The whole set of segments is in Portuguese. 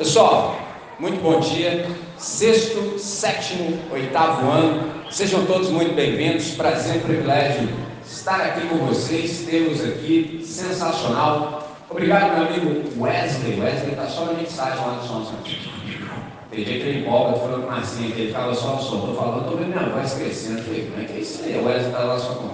Pessoal, muito bom dia. Sexto, sétimo, oitavo ano. Sejam todos muito bem-vindos. Prazer e privilégio estar aqui com vocês. Temos aqui sensacional. Obrigado, meu amigo Wesley. Wesley está só na mensagem lá no som. Tem dia que ele empolga, falando com Marcinho, que ele fala só no som. Estou falando, estou vendo minha voz crescendo. falei, como é que é isso aí? O Wesley está lá só com.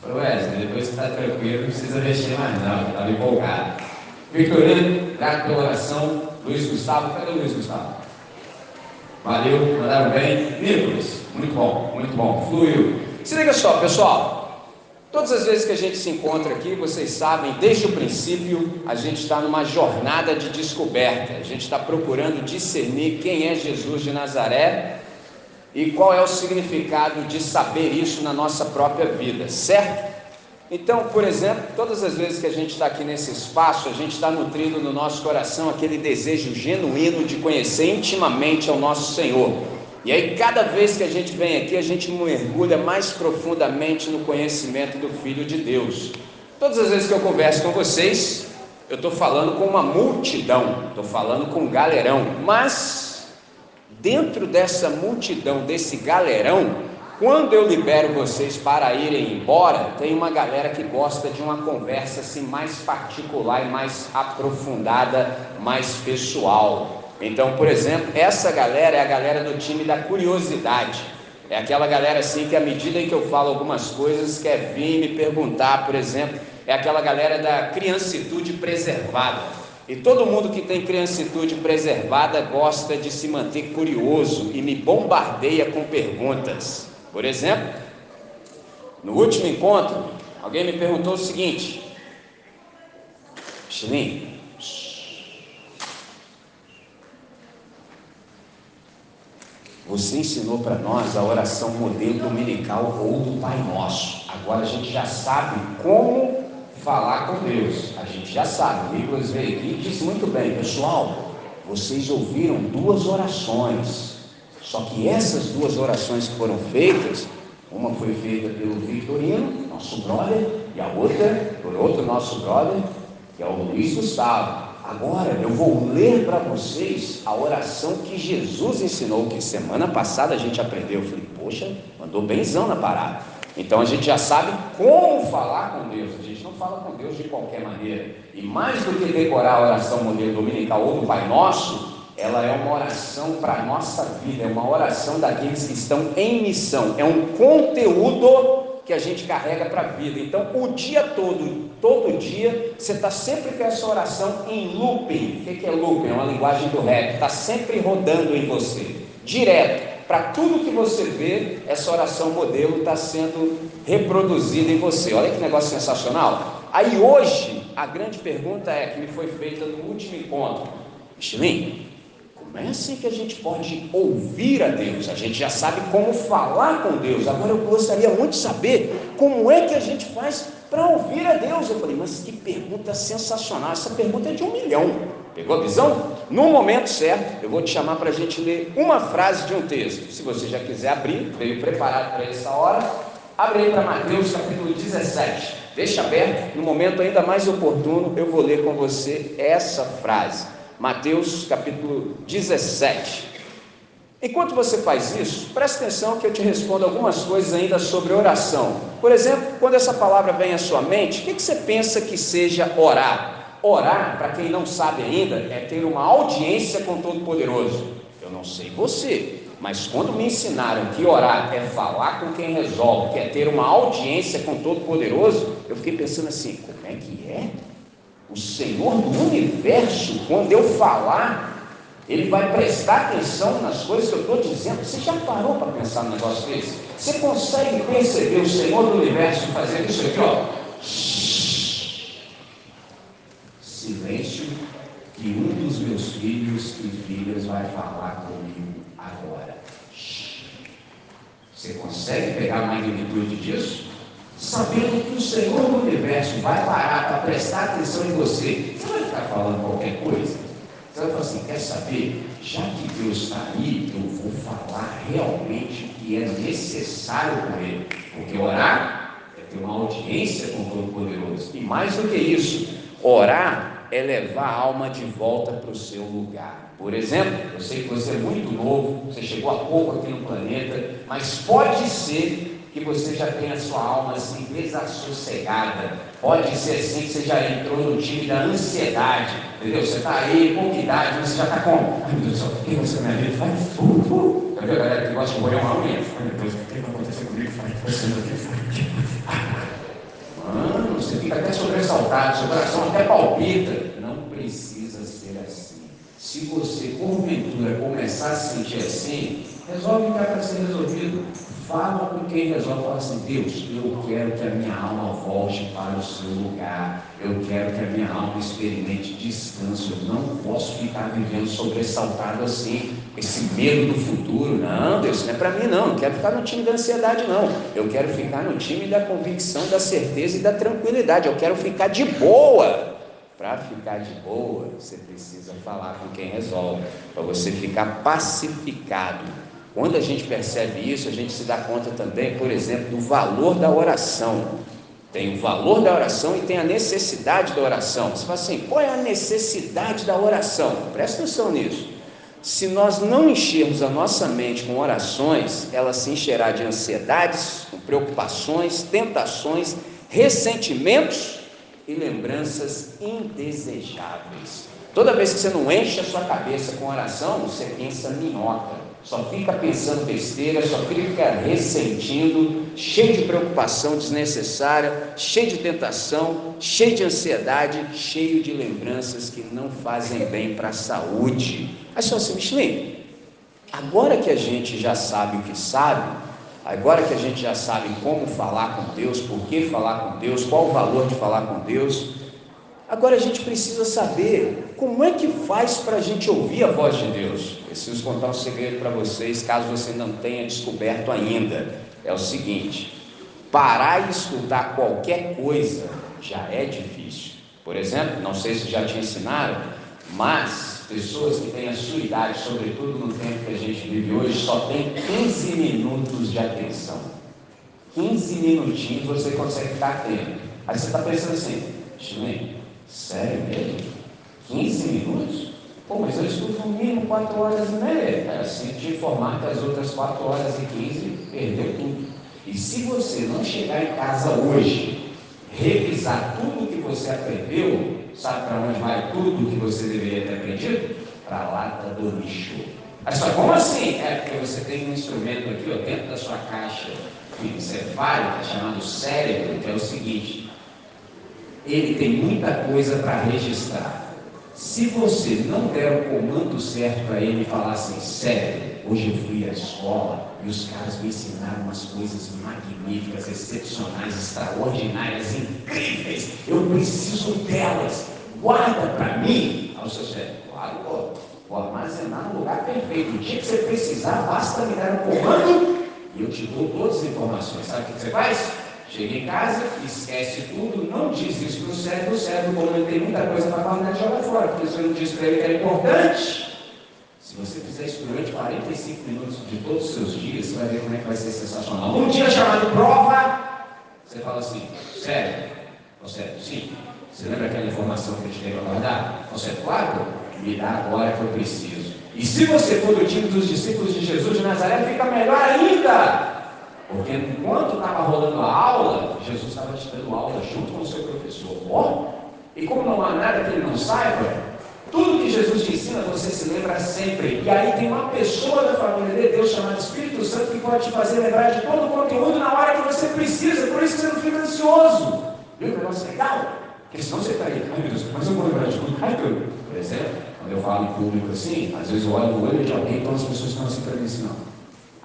Falei, Wesley, depois que está tranquilo, não precisa mexer mais não, estava empolgado. Victorino, grato pela oração. Luiz Gustavo, cadê o Luiz Gustavo? Valeu, mandaram bem. Nicolas, muito bom, muito bom, fluiu. Se liga só, pessoal. Todas as vezes que a gente se encontra aqui, vocês sabem, desde o princípio, a gente está numa jornada de descoberta. A gente está procurando discernir quem é Jesus de Nazaré e qual é o significado de saber isso na nossa própria vida, certo? Então, por exemplo, todas as vezes que a gente está aqui nesse espaço, a gente está nutrindo no nosso coração aquele desejo genuíno de conhecer intimamente ao nosso Senhor. E aí, cada vez que a gente vem aqui, a gente mergulha mais profundamente no conhecimento do Filho de Deus. Todas as vezes que eu converso com vocês, eu estou falando com uma multidão, estou falando com um galerão, mas dentro dessa multidão, desse galerão, quando eu libero vocês para irem embora, tem uma galera que gosta de uma conversa assim mais particular e mais aprofundada, mais pessoal. Então, por exemplo, essa galera é a galera do time da curiosidade. É aquela galera assim que à medida em que eu falo algumas coisas quer vir me perguntar, por exemplo, é aquela galera da criancitude preservada. E todo mundo que tem criancitude preservada gosta de se manter curioso e me bombardeia com perguntas. Por exemplo, no último encontro, alguém me perguntou o seguinte: Chilim, você ensinou para nós a oração modelo dominical ou do Pai Nosso. Agora a gente já sabe como falar com Deus. A gente já sabe. Nicolas veio aqui e disse muito bem, pessoal. Vocês ouviram duas orações só que essas duas orações que foram feitas, uma foi feita pelo Victorino, nosso brother, e a outra por outro nosso brother, que é o Luiz Gustavo. Agora eu vou ler para vocês a oração que Jesus ensinou, que semana passada a gente aprendeu. Eu falei, poxa, mandou benzão na parada. Então a gente já sabe como falar com Deus. A gente não fala com Deus de qualquer maneira. E mais do que decorar a oração modelo dominical ou do Pai Nosso, ela é uma oração para a nossa vida, é uma oração daqueles que estão em missão, é um conteúdo que a gente carrega para a vida. Então, o dia todo, todo dia, você está sempre com essa oração em looping. O que é looping? É uma linguagem do rap, está sempre rodando em você, direto. Para tudo que você vê, essa oração modelo está sendo reproduzida em você. Olha que negócio sensacional. Aí hoje, a grande pergunta é que me foi feita no último encontro. Michelin, não é assim que a gente pode ouvir a Deus. A gente já sabe como falar com Deus. Agora eu gostaria muito de saber como é que a gente faz para ouvir a Deus. Eu falei, mas que pergunta sensacional. Essa pergunta é de um milhão. Pegou a visão? No momento certo, eu vou te chamar para a gente ler uma frase de um texto. Se você já quiser abrir, veio preparado para essa hora, abre aí para Mateus capítulo 17. Deixa aberto, no momento ainda mais oportuno, eu vou ler com você essa frase. Mateus capítulo 17. Enquanto você faz isso, preste atenção que eu te respondo algumas coisas ainda sobre oração. Por exemplo, quando essa palavra vem à sua mente, o que, que você pensa que seja orar? Orar, para quem não sabe ainda, é ter uma audiência com Todo-Poderoso. Eu não sei você, mas quando me ensinaram que orar é falar com quem resolve, que é ter uma audiência com Todo-Poderoso, eu fiquei pensando assim: como é que é? O Senhor do universo, quando eu falar, Ele vai prestar atenção nas coisas que eu estou dizendo. Você já parou para pensar no negócio desse? Você consegue perceber o Senhor do universo fazendo isso aqui, ó? Silêncio, que um dos meus filhos e filhas vai falar comigo agora. Você consegue pegar a magnitude disso? Sabendo que o Senhor do universo vai parar para prestar atenção em você, você vai ficar falando qualquer coisa? Você vai falar assim: quer saber? Já que Deus está aí, eu vou falar realmente o que é necessário com Ele. Porque orar é ter uma audiência com o Todo-Poderoso. E mais do que isso, orar é levar a alma de volta para o seu lugar. Por exemplo, eu sei que você é muito novo, você chegou há pouco aqui no planeta, mas pode ser que você já tenha a sua alma assim desassossegada. Pode ser assim que você já entrou no time da ansiedade, entendeu? Você está aí, pouca idade, você já está com. Ai meu Deus do céu, o que você na vida faz? Uh. Tá vendo a galera que gosta de morrer uma unha? Ai meu Deus, o que vai acontecer comigo? Faz você no que Mano, você fica até sobressaltado, seu coração até palpita. Não precisa ser assim. Se você, porventura, começar a se sentir assim, resolve o que é para ser resolvido. Fala com quem resolve falar assim, Deus, eu quero que a minha alma volte para o seu lugar. Eu quero que a minha alma experimente descanso. Eu não posso ficar vivendo sobressaltado assim, esse medo do futuro. Não, Deus, não é para mim não. Não quero ficar no time da ansiedade, não. Eu quero ficar no time da convicção, da certeza e da tranquilidade. Eu quero ficar de boa. Para ficar de boa, você precisa falar com quem resolve, para você ficar pacificado quando a gente percebe isso, a gente se dá conta também, por exemplo, do valor da oração. Tem o valor da oração e tem a necessidade da oração. Você fala assim: qual é a necessidade da oração? Presta atenção nisso. Se nós não enchermos a nossa mente com orações, ela se encherá de ansiedades, preocupações, tentações, ressentimentos e lembranças indesejáveis. Toda vez que você não enche a sua cabeça com oração, você pensa minhoca só fica pensando besteira, só fica ressentindo, cheio de preocupação desnecessária, cheio de tentação, cheio de ansiedade, cheio de lembranças que não fazem bem para a saúde. Aí só assim, Michelin, agora que a gente já sabe o que sabe, agora que a gente já sabe como falar com Deus, por que falar com Deus, qual o valor de falar com Deus, Agora a gente precisa saber como é que faz para a gente ouvir a voz de Deus. Preciso contar um segredo para vocês, caso você não tenha descoberto ainda. É o seguinte: parar e escutar qualquer coisa já é difícil. Por exemplo, não sei se já te ensinaram, mas pessoas que têm a sua idade, sobretudo no tempo que a gente vive hoje, só tem 15 minutos de atenção. 15 minutinhos você consegue ficar atento. Aí você está pensando assim, Chilene, Sério mesmo? 15 minutos? Pô, mas eu estudo no mínimo 4 horas e meia. É assim te informar que as outras 4 horas e 15 perdeu tudo. E se você não chegar em casa hoje, revisar tudo que você aprendeu, sabe para onde vai tudo que você deveria ter aprendido? Para a lata do lixo. Mas como assim? É porque você tem um instrumento aqui ó, dentro da sua caixa encefálica chamado cérebro, que é o seguinte: ele tem muita coisa para registrar. Se você não der o comando certo para ele falar assim, sério, hoje eu fui à escola e os caras me ensinaram umas coisas magníficas, excepcionais, extraordinárias, incríveis, eu preciso delas, guarda para mim. Ao seu cérebro, claro, pô, vou armazenar no lugar perfeito. O dia que você precisar, basta me dar o comando e eu te dou todas as informações. Sabe o que você faz? Chega em casa, esquece tudo, não diz isso para o cérebro, o cérebro, ele tem muita coisa para falar, joga fora, porque você não disse para ele que era importante. Se você fizer isso durante 45 minutos de todos os seus dias, você vai ver como é que vai ser sensacional. Um dia chamado prova, você fala assim, sério? Você, sim. Você lembra aquela informação que eu te dei para guardar? Você, claro, me dá agora que eu preciso. E se você for do time dos discípulos de Jesus de Nazaré, fica melhor ainda. Porque enquanto estava rolando a aula, Jesus estava te dando aula junto com o seu professor. E como não há nada que ele não saiba, tudo que Jesus te ensina você se lembra sempre. E aí tem uma pessoa da família de Deus chamada Espírito Santo que pode te fazer lembrar de todo o conteúdo na hora que você precisa. Por isso que você não fica ansioso. Viu que negócio legal? Porque senão você está aí, ai meu Deus, mas eu vou lembrar de tudo. Por exemplo, quando eu falo em público assim, às vezes eu olho no olho de alguém, então as pessoas estão assim para mim assim.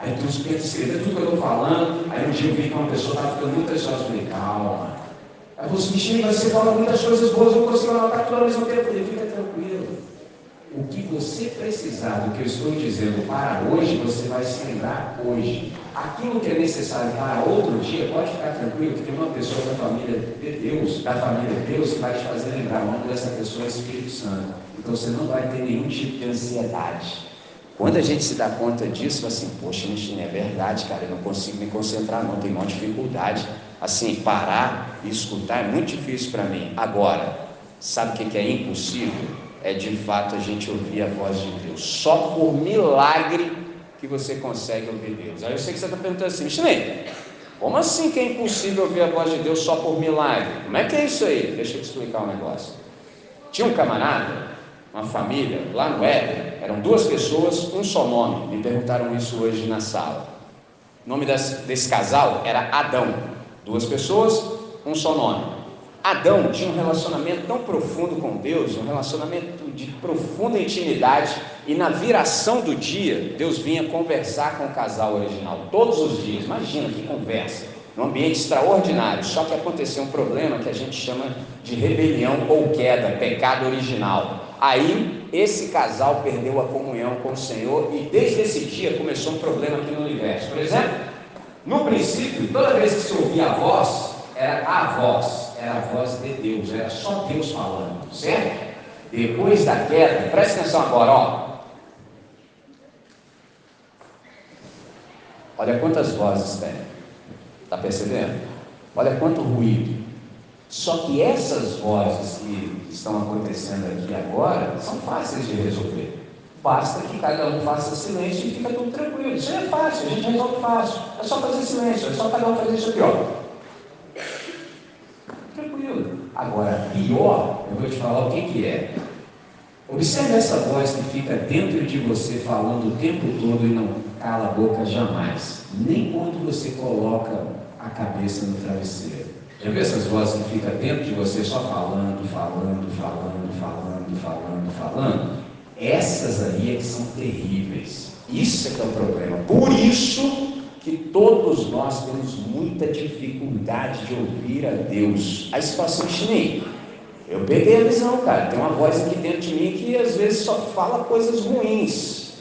Aí tu pensa tudo que eu estou falando. Aí um dia eu vi que uma pessoa estava ficando muito ansiosa. Eu falei, calma. Aí você assim, Michel, mas você fala muitas coisas boas, eu consigo anotar tudo ao mesmo tempo. Falei, fica tranquilo. O que você precisar do que eu estou dizendo para hoje, você vai se lembrar hoje. Aquilo que é necessário para outro dia, pode ficar tranquilo, que tem uma pessoa da família de Deus, da família de Deus, vai te fazer lembrar. O nome dessa pessoa é Espírito Santo. Então você não vai ter nenhum tipo de ansiedade. Quando a gente se dá conta disso, assim, poxa, Michine, é verdade, cara, eu não consigo me concentrar, não, tem uma dificuldade. Assim, parar e escutar é muito difícil para mim. Agora, Sabe o que é impossível? É de fato a gente ouvir a voz de Deus. Só por milagre que você consegue ouvir Deus. Aí eu sei que você está perguntando assim, Michelin, como assim que é impossível ouvir a voz de Deus só por milagre? Como é que é isso aí? Deixa eu te explicar um negócio. Tinha um camarada, uma família, lá no Éden, eram duas pessoas, um só nome. Me perguntaram isso hoje na sala. O nome desse, desse casal era Adão. Duas pessoas, um só nome. Adão tinha um relacionamento tão profundo com Deus, um relacionamento de profunda intimidade, e na viração do dia, Deus vinha conversar com o casal original, todos os dias. Imagina que conversa, num ambiente extraordinário. Só que aconteceu um problema que a gente chama de rebelião ou queda, pecado original. Aí, esse casal perdeu a comunhão com o Senhor, e desde esse dia começou um problema aqui no universo. Por exemplo, no princípio, toda vez que se ouvia a voz, era a voz era a voz de Deus, era só Deus falando, certo? Depois da queda, preste atenção agora, ó. Olha quantas vozes tem. Está percebendo? Olha quanto ruído. Só que essas vozes que estão acontecendo aqui agora são fáceis de resolver. Basta que cada um faça silêncio e fica tudo tranquilo. Isso é fácil, a gente resolve fácil. É só fazer silêncio, é só cada um fazer isso aqui, ó. Agora, pior, eu vou te falar o que, que é. Observe essa voz que fica dentro de você falando o tempo todo e não cala a boca jamais. Nem quando você coloca a cabeça no travesseiro. Já viu essas vozes que ficam dentro de você só falando, falando, falando, falando, falando, falando? Essas aí é que são terríveis. Isso é que é o problema. Por isso que todos nós temos muita dificuldade de ouvir a Deus. A situação chinês. Eu peguei a visão, cara. Tem uma voz aqui dentro de mim que às vezes só fala coisas ruins.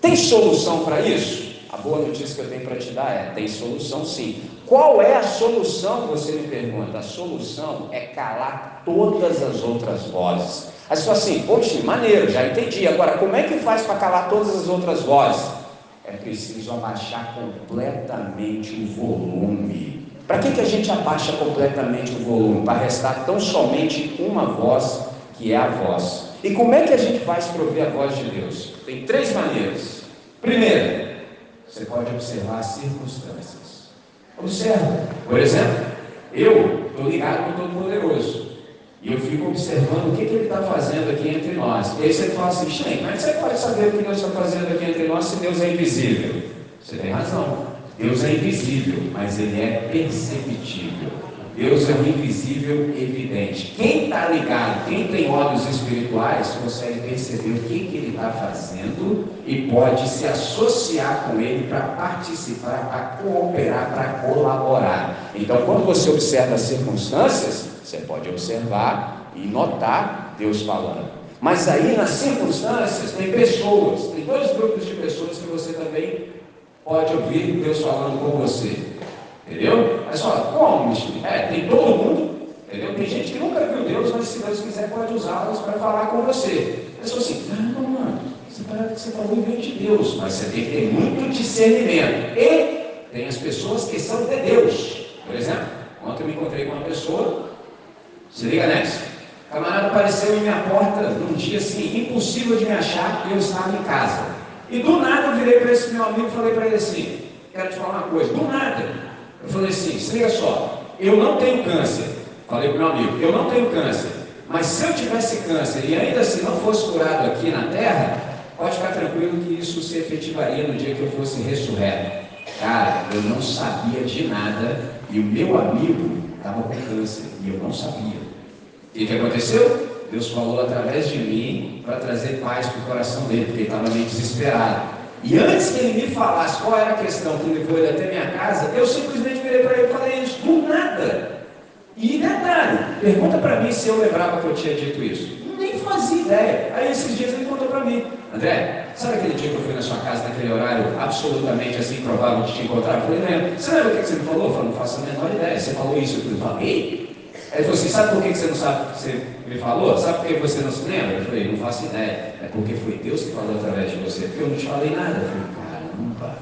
Tem solução para isso? A boa notícia que eu tenho para te dar é: tem solução sim. Qual é a solução? Você me pergunta. A solução é calar todas as outras vozes. Aí você fala assim, poxa, maneiro, já entendi. Agora, como é que faz para calar todas as outras vozes? é preciso abaixar completamente o volume. Para que, que a gente abaixa completamente o volume? Para restar tão somente uma voz, que é a voz. E como é que a gente faz para ouvir a voz de Deus? Tem três maneiras. Primeiro, você pode observar as circunstâncias. Observa. Por exemplo, eu estou ligado com o Todo-Poderoso. E eu fico observando o que, que ele está fazendo aqui entre nós. E aí você fala assim, Shen, como é que você pode saber o que Deus está fazendo aqui entre nós se Deus é invisível? Você tem razão. Deus é invisível, mas ele é perceptível. Deus é o invisível evidente. Quem está ligado, quem tem olhos espirituais, consegue perceber o que, que ele está fazendo e pode se associar com ele para participar, para cooperar, para colaborar. Então, quando você observa as circunstâncias, você pode observar e notar Deus falando. Mas aí nas circunstâncias tem pessoas, tem dois grupos de pessoas que você também pode ouvir Deus falando com você. Entendeu? Você fala, como, É, tem todo mundo, entendeu? Tem gente que nunca viu Deus, mas se Deus quiser pode usá-los para falar com você. Você fala assim, não, mano, você parece que você falou em de Deus, mas você tem que ter muito discernimento. E tem as pessoas que são de Deus. Por exemplo, ontem eu me encontrei com uma pessoa se liga nessa. O camarada apareceu em minha porta num dia assim, impossível de me achar, eu estava em casa. E do nada eu virei para esse meu amigo e falei para ele assim: quero te falar uma coisa. Do nada, eu falei assim: se só, eu não tenho câncer. Falei para o meu amigo: eu não tenho câncer. Mas se eu tivesse câncer e ainda assim não fosse curado aqui na terra, pode ficar tranquilo que isso se efetivaria no dia que eu fosse ressurreto. Cara, eu não sabia de nada e o meu amigo estava com câncer e eu não sabia. E o que aconteceu? Deus falou através de mim para trazer paz para o coração dele, porque ele estava meio desesperado. E antes que ele me falasse qual era a questão que levou ele até minha casa, eu simplesmente virei para ele e falei isso, do nada. E detalhe, pergunta para mim se eu lembrava que eu tinha dito isso. Nem fazia ideia. Aí esses dias ele contou para mim, André, sabe aquele dia que eu fui na sua casa naquele horário absolutamente assim improvável de te encontrar? Eu falei, lembro. Você lembra o que você me falou? Eu falei, não faço a menor ideia. Você falou isso, eu falei, ele falou assim, sabe por que você não sabe que você me falou? Sabe por que você não se lembra? Eu falei, não faço ideia. É porque foi Deus que falou através de você, porque eu não te falei nada. Eu falei, caramba.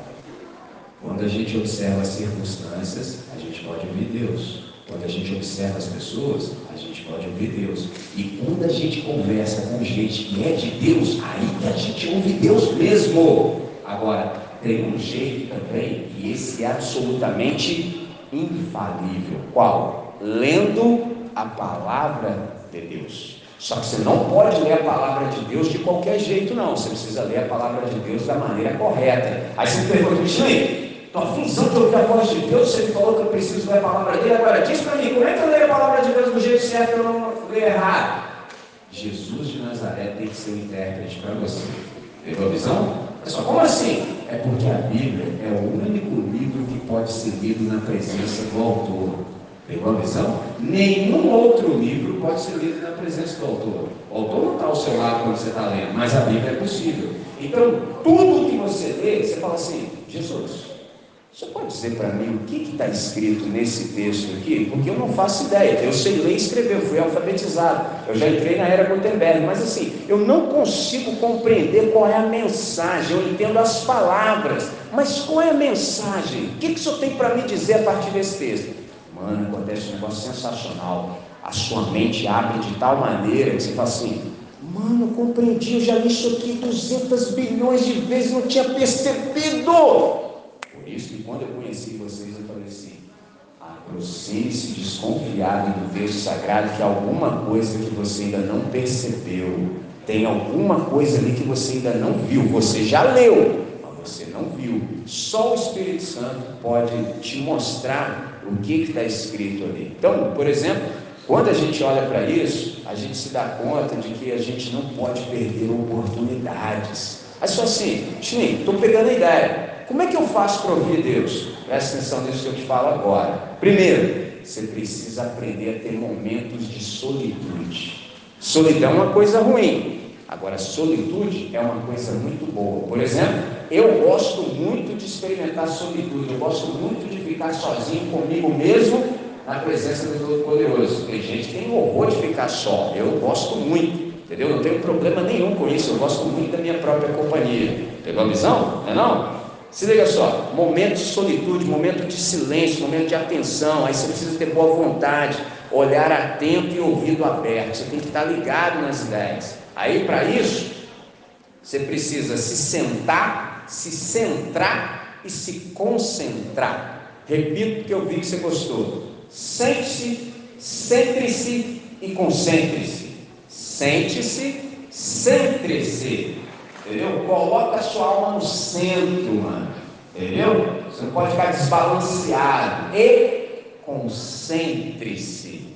Quando a gente observa as circunstâncias, a gente pode ouvir Deus. Quando a gente observa as pessoas, a gente pode ouvir Deus. E quando a gente conversa com gente que é de Deus, aí que a gente ouve Deus mesmo. Agora, tem um jeito também, e esse é absolutamente infalível. Qual? Lendo a palavra de Deus. Só que você não pode ler a palavra de Deus de qualquer jeito, não. Você precisa ler a palavra de Deus da maneira correta. Aí você pergunta, Michele, Estou aflição de ouvir a voz de Deus, você falou que eu preciso ler a palavra dele, agora diz para mim, como é que eu leio a palavra de Deus do jeito certo eu não leio errado? Jesus de Nazaré tem que ser um intérprete para você. Pegou a visão? Pessoal, como assim? É porque a Bíblia é o único livro que pode ser lido na presença do autor. Pegou a visão? Nenhum outro livro pode ser lido na presença do autor. O autor não está ao seu lado quando você está lendo, mas a Bíblia é possível. Então, tudo que você lê, você fala assim, Jesus, você pode dizer para mim o que está escrito nesse texto aqui? Porque eu não faço ideia. Eu sei ler e escrever, eu fui alfabetizado. Eu já entrei na era Gutenberg, mas assim, eu não consigo compreender qual é a mensagem. Eu entendo as palavras, mas qual é a mensagem? O que, que o senhor tem para me dizer a partir desse texto? Mano, acontece um negócio sensacional. A sua mente abre de tal maneira que você fala assim: Mano, eu compreendi, eu já li isso aqui 200 bilhões de vezes, não tinha percebido isso que quando eu conheci vocês, eu falei assim: aproxime-se desconfiado do texto sagrado que alguma coisa que você ainda não percebeu, tem alguma coisa ali que você ainda não viu, você já leu, mas você não viu. Só o Espírito Santo pode te mostrar o que está escrito ali. Então, por exemplo, quando a gente olha para isso, a gente se dá conta de que a gente não pode perder oportunidades. Aí só assim, Chim, estou pegando a ideia. Como é que eu faço para ouvir Deus? Presta atenção nisso que eu te falo agora. Primeiro, você precisa aprender a ter momentos de solitude. Solidão é uma coisa ruim. Agora, solitude é uma coisa muito boa. Por exemplo, eu gosto muito de experimentar solitude. Eu gosto muito de ficar sozinho comigo mesmo na presença do Todo-Poderoso. Tem gente que tem horror de ficar só. Eu gosto muito. Entendeu? Não tenho problema nenhum com isso. Eu gosto muito da minha própria companhia. Pegou a visão? Não é não? Se liga só, momento de solitude, momento de silêncio, momento de atenção, aí você precisa ter boa vontade, olhar atento e ouvido aberto, você tem que estar ligado nas ideias. Aí para isso, você precisa se sentar, se centrar e se concentrar. Repito que eu vi que você gostou. Sente-se, centre-se e concentre-se. Sente-se, centre-se Entendeu? Coloca a sua alma no centro, mano. Entendeu? Você não pode ficar desbalanceado. E concentre-se.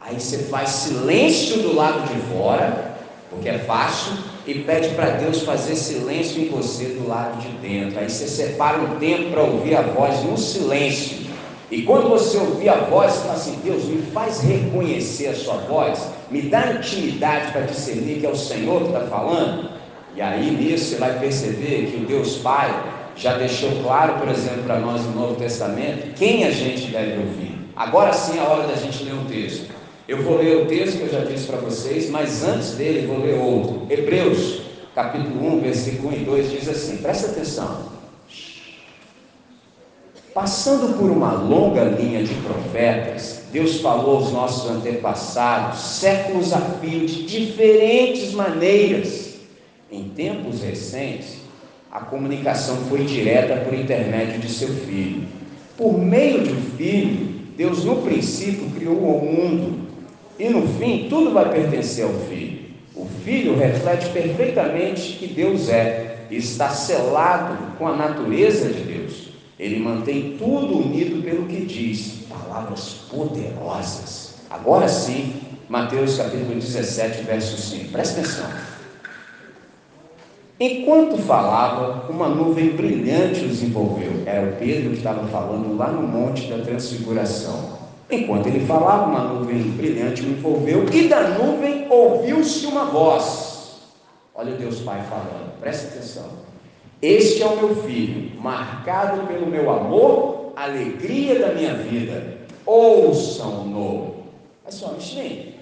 Aí você faz silêncio do lado de fora, porque é fácil, e pede para Deus fazer silêncio em você do lado de dentro. Aí você separa um tempo para ouvir a voz no silêncio. E quando você ouvir a voz, fala assim: Deus, me faz reconhecer a sua voz, me dá intimidade para discernir que é o Senhor que está falando. E aí nisso você vai perceber que o Deus Pai já deixou claro, por exemplo, para nós no Novo Testamento, quem a gente deve ouvir. Agora sim é a hora da gente ler um texto. Eu vou ler o texto que eu já disse para vocês, mas antes dele vou ler outro. Hebreus, capítulo 1, versículo 1 e 2 diz assim: presta atenção. Passando por uma longa linha de profetas, Deus falou aos nossos antepassados, séculos a fio, de diferentes maneiras em tempos recentes, a comunicação foi direta por intermédio de seu filho. Por meio do filho, Deus no princípio criou o mundo e no fim tudo vai pertencer ao filho. O filho reflete perfeitamente que Deus é está selado com a natureza de Deus. Ele mantém tudo unido pelo que diz, palavras poderosas. Agora sim, Mateus capítulo 17, verso 5. Presta atenção. Enquanto falava, uma nuvem brilhante os envolveu. Era o Pedro que estava falando lá no Monte da Transfiguração. Enquanto ele falava, uma nuvem brilhante o envolveu, e da nuvem ouviu-se uma voz. Olha o Deus Pai falando, presta atenção. Este é o meu filho, marcado pelo meu amor, alegria da minha vida. Ouçam-no. Mas só, Michelin,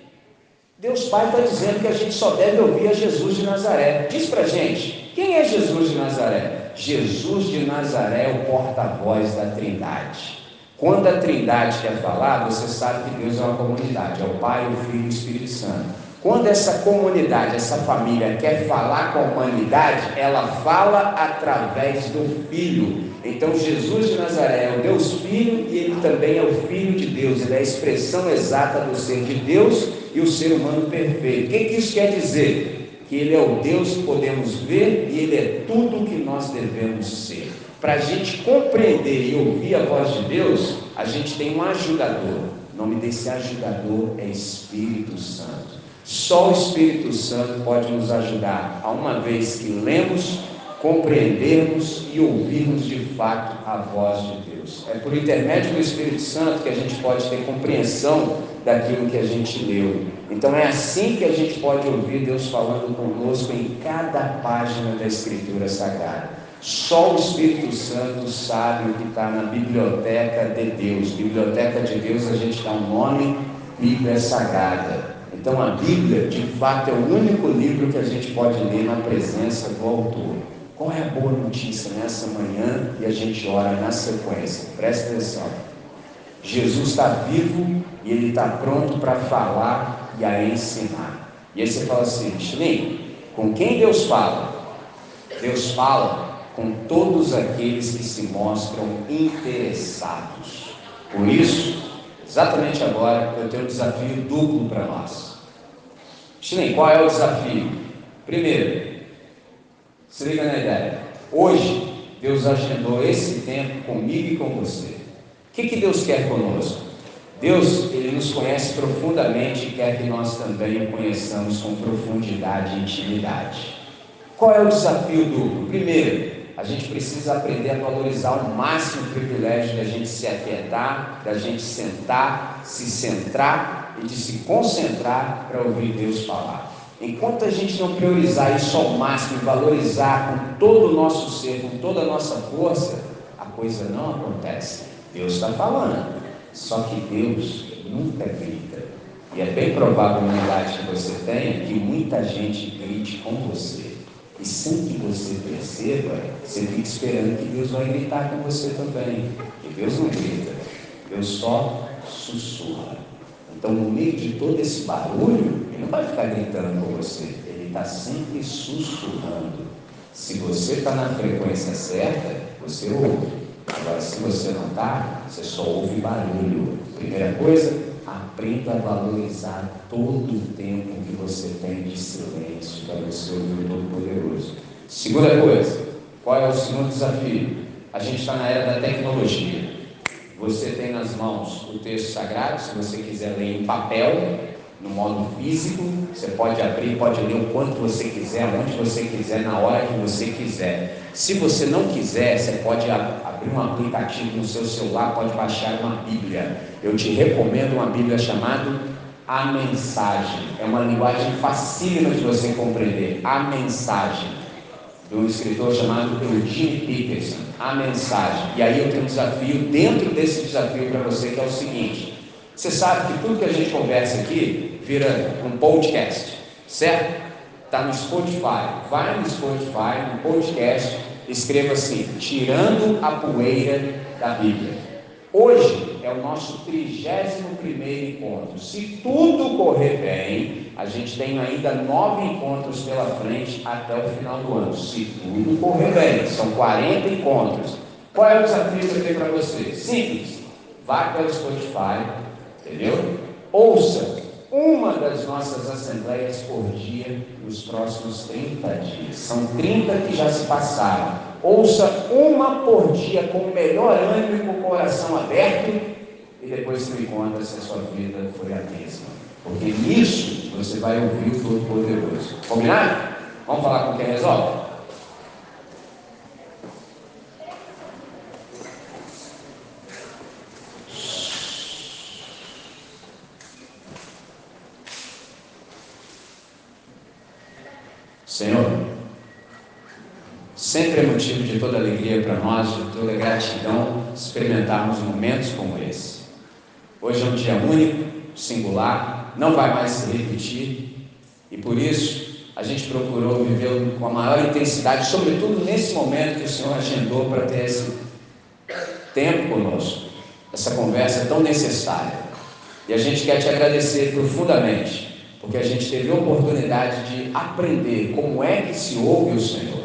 Deus Pai está dizendo que a gente só deve ouvir a Jesus de Nazaré. Diz para gente, quem é Jesus de Nazaré? Jesus de Nazaré é o porta-voz da Trindade. Quando a Trindade quer falar, você sabe que Deus é uma comunidade, é o Pai, o Filho e o Espírito Santo. Quando essa comunidade, essa família quer falar com a humanidade, ela fala através do Filho. Então Jesus de Nazaré é o Deus Filho e ele também é o Filho de Deus, ele é a expressão exata do ser de Deus e o ser humano perfeito. O que, que isso quer dizer? Que ele é o Deus que podemos ver e ele é tudo o que nós devemos ser. Para a gente compreender e ouvir a voz de Deus, a gente tem um ajudador. O nome desse ajudador é Espírito Santo. Só o Espírito Santo pode nos ajudar, a uma vez que lemos, compreendermos e ouvirmos de fato a voz de Deus. É por intermédio do Espírito Santo que a gente pode ter compreensão daquilo que a gente leu. Então é assim que a gente pode ouvir Deus falando conosco em cada página da Escritura Sagrada. Só o Espírito Santo sabe o que está na biblioteca de Deus. Biblioteca de Deus a gente dá um nome, Bíblia Sagrada. Então a Bíblia, de fato, é o único livro que a gente pode ler na presença do autor. Qual é a boa notícia nessa manhã e a gente ora na sequência? Presta atenção. Jesus está vivo e ele está pronto para falar e a ensinar. E aí você fala assim, Chilim, com quem Deus fala? Deus fala com todos aqueles que se mostram interessados. Por isso, exatamente agora, eu tenho um desafio duplo para nós. Chilen, qual é o desafio? Primeiro, se liga na ideia. Hoje, Deus agendou esse tempo comigo e com você. O que, que Deus quer conosco? Deus, Ele nos conhece profundamente e quer que nós também o conheçamos com profundidade e intimidade. Qual é o desafio duplo? Primeiro, a gente precisa aprender a valorizar o máximo o privilégio da gente se aquietar, da gente sentar, se centrar e de se concentrar para ouvir Deus falar. Enquanto a gente não priorizar isso ao máximo e valorizar com todo o nosso ser, com toda a nossa força, a coisa não acontece. Deus está falando, só que Deus nunca grita. E é bem provável, na idade que você tenha, que muita gente grite com você. E sem que você perceba, você fica esperando que Deus vai gritar com você também. E Deus não grita, Deus só sussurra. Então, no meio de todo esse barulho, ele não vai ficar gritando com você, ele está sempre sussurrando. Se você está na frequência certa, você ouve. Agora, se você não está, você só ouve barulho. Primeira coisa, aprenda a valorizar todo o tempo que você tem de silêncio para você ouvir o Todo-Poderoso. Segunda coisa, qual é o segundo desafio? A gente está na era da tecnologia. Você tem nas mãos o texto sagrado, se você quiser ler em papel, no modo físico, você pode abrir, pode ler o quanto você quiser, onde você quiser, na hora que você quiser. Se você não quiser, você pode abrir um aplicativo no seu celular, pode baixar uma Bíblia. Eu te recomendo uma Bíblia chamada A Mensagem. É uma linguagem facílima de você compreender. A Mensagem de um escritor chamado Eugene Peterson, a mensagem. E aí eu tenho um desafio dentro desse desafio para você que é o seguinte: você sabe que tudo que a gente conversa aqui vira um podcast, certo? Está no Spotify. Vai no Spotify, no podcast, escreva assim: Tirando a poeira da Bíblia. Hoje é o nosso 31 primeiro encontro. Se tudo correr bem, a gente tem ainda nove encontros pela frente até o final do ano. Se tudo correr bem, são 40 encontros. Qual é o desafio que eu tenho para você? Simples. Vá pelo Spotify, entendeu? Ouça uma das nossas assembleias por dia nos próximos 30 dias. São 30 que já se passaram. Ouça uma por dia com o melhor ânimo e com o coração aberto e depois se encontra se a sua vida foi a mesma. Porque nisso você vai ouvir o Todo-Poderoso. Combinado? Vamos falar com quem resolve? Senhor, sempre é motivo de toda alegria para nós, de toda gratidão, experimentarmos momentos como esse. Hoje é um dia único, singular, não vai mais se repetir, e por isso a gente procurou viver com a maior intensidade, sobretudo nesse momento que o Senhor agendou para ter esse tempo conosco. essa conversa tão necessária. E a gente quer te agradecer profundamente, porque a gente teve a oportunidade de aprender como é que se ouve o Senhor.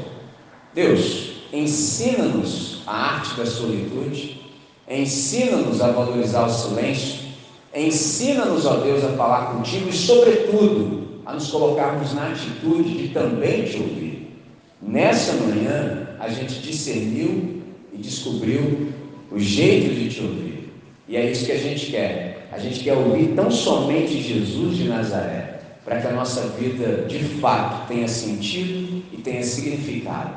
Deus, ensina-nos a arte da solitude, ensina-nos a valorizar o silêncio, ensina-nos, ó Deus, a falar contigo e, sobretudo, a nos colocarmos na atitude de também te ouvir. Nessa manhã, a gente discerniu e descobriu o jeito de te ouvir. E é isso que a gente quer. A gente quer ouvir tão somente Jesus de Nazaré, para que a nossa vida de fato tenha sentido e tenha significado.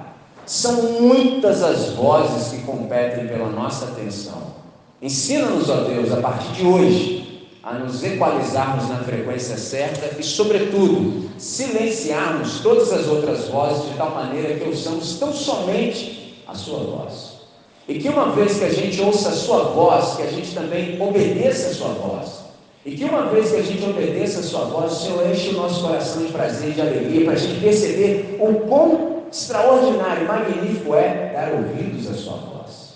São muitas as vozes que competem pela nossa atenção. Ensina-nos, ó Deus, a partir de hoje, a nos equalizarmos na frequência certa e, sobretudo, silenciarmos todas as outras vozes de tal maneira que ouçamos tão somente a Sua voz. E que uma vez que a gente ouça a Sua voz, que a gente também obedeça a Sua voz. E que uma vez que a gente obedeça a Sua voz, o Senhor enche o nosso coração de prazer e de alegria, para a gente perceber o quão extraordinário, magnífico é dar ouvidos à Sua voz.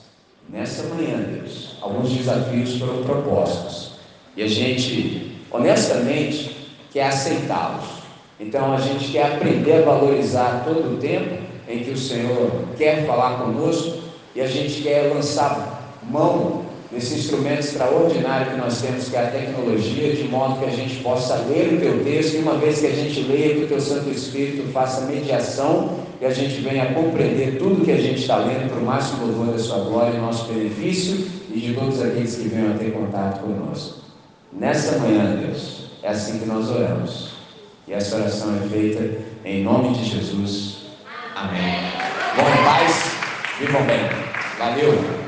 Nessa manhã, Deus, alguns desafios foram propostos e a gente, honestamente, quer aceitá-los. Então a gente quer aprender a valorizar todo o tempo em que o Senhor quer falar conosco e a gente quer lançar mão desse instrumento extraordinário que nós temos, que é a tecnologia, de modo que a gente possa ler o teu texto e uma vez que a gente leia, que o teu Santo Espírito faça mediação que a gente venha compreender tudo que a gente está lendo para o máximo louvor da sua glória e nosso benefício e de todos aqueles que venham a ter contato conosco. Nessa manhã, Deus, é assim que nós oramos. E essa oração é feita em nome de Jesus. Amém. Bom, paz, vivam bem. Valeu.